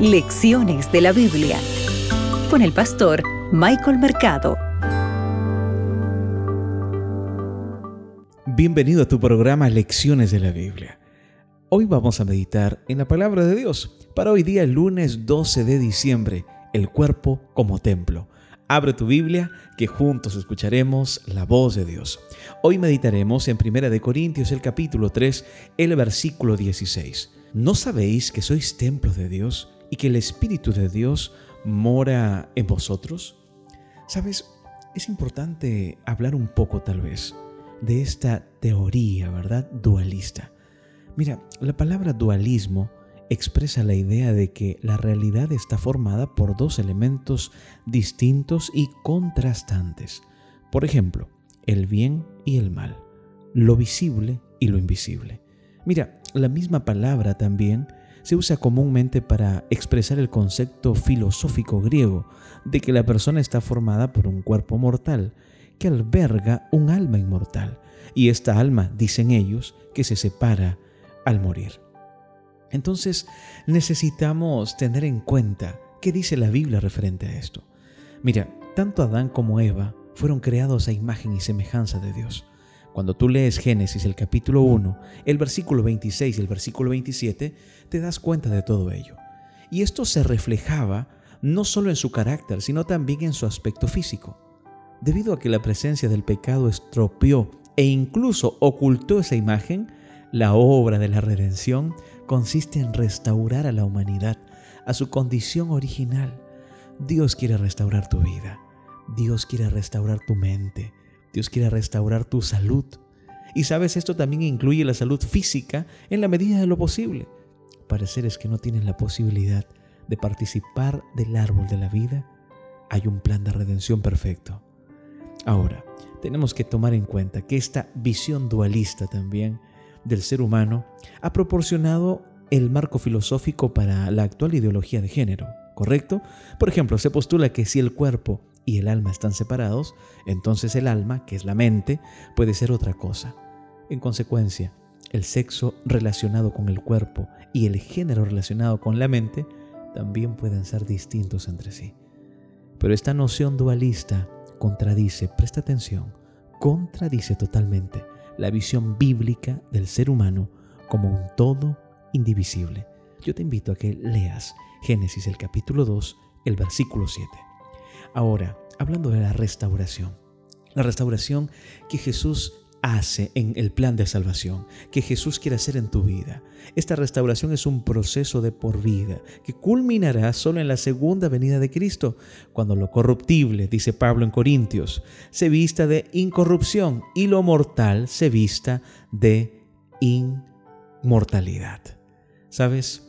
Lecciones de la Biblia con el pastor Michael Mercado. Bienvenido a tu programa Lecciones de la Biblia. Hoy vamos a meditar en la palabra de Dios para hoy día lunes 12 de diciembre, el cuerpo como templo. Abre tu Biblia que juntos escucharemos la voz de Dios. Hoy meditaremos en 1 de Corintios el capítulo 3, el versículo 16. ¿No sabéis que sois templo de Dios y que el Espíritu de Dios mora en vosotros? Sabes, es importante hablar un poco tal vez de esta teoría, ¿verdad? Dualista. Mira, la palabra dualismo expresa la idea de que la realidad está formada por dos elementos distintos y contrastantes. Por ejemplo, el bien y el mal, lo visible y lo invisible. Mira, la misma palabra también se usa comúnmente para expresar el concepto filosófico griego de que la persona está formada por un cuerpo mortal que alberga un alma inmortal, y esta alma, dicen ellos, que se separa al morir. Entonces necesitamos tener en cuenta qué dice la Biblia referente a esto. Mira, tanto Adán como Eva fueron creados a imagen y semejanza de Dios. Cuando tú lees Génesis el capítulo 1, el versículo 26 y el versículo 27, te das cuenta de todo ello. Y esto se reflejaba no solo en su carácter, sino también en su aspecto físico. Debido a que la presencia del pecado estropeó e incluso ocultó esa imagen, la obra de la redención consiste en restaurar a la humanidad a su condición original. Dios quiere restaurar tu vida. Dios quiere restaurar tu mente. Dios quiere restaurar tu salud. Y sabes, esto también incluye la salud física en la medida de lo posible. Para seres que no tienen la posibilidad de participar del árbol de la vida, hay un plan de redención perfecto. Ahora, tenemos que tomar en cuenta que esta visión dualista también del ser humano ha proporcionado el marco filosófico para la actual ideología de género, ¿correcto? Por ejemplo, se postula que si el cuerpo y el alma están separados, entonces el alma, que es la mente, puede ser otra cosa. En consecuencia, el sexo relacionado con el cuerpo y el género relacionado con la mente también pueden ser distintos entre sí. Pero esta noción dualista contradice, presta atención, contradice totalmente la visión bíblica del ser humano como un todo indivisible. Yo te invito a que leas Génesis el capítulo 2, el versículo 7. Ahora, hablando de la restauración, la restauración que Jesús hace en el plan de salvación que Jesús quiere hacer en tu vida. Esta restauración es un proceso de por vida que culminará solo en la segunda venida de Cristo, cuando lo corruptible, dice Pablo en Corintios, se vista de incorrupción y lo mortal se vista de inmortalidad. ¿Sabes?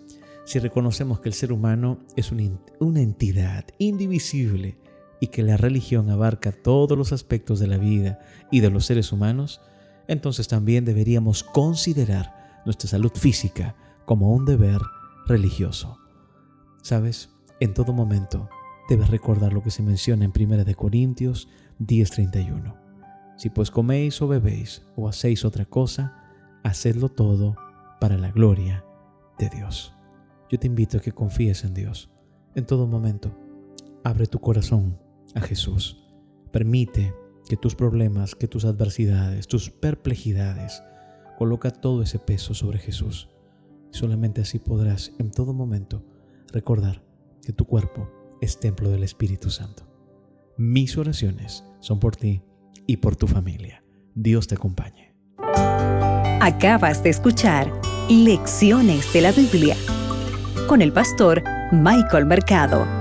Si reconocemos que el ser humano es una entidad indivisible, y que la religión abarca todos los aspectos de la vida y de los seres humanos, entonces también deberíamos considerar nuestra salud física como un deber religioso. ¿Sabes? En todo momento debes recordar lo que se menciona en 1 Corintios 10:31. Si pues coméis o bebéis o hacéis otra cosa, hacedlo todo para la gloria de Dios. Yo te invito a que confíes en Dios en todo momento. Abre tu corazón a Jesús. Permite que tus problemas, que tus adversidades, tus perplejidades, coloca todo ese peso sobre Jesús. Solamente así podrás en todo momento recordar que tu cuerpo es templo del Espíritu Santo. Mis oraciones son por ti y por tu familia. Dios te acompañe. Acabas de escuchar Lecciones de la Biblia con el pastor Michael Mercado.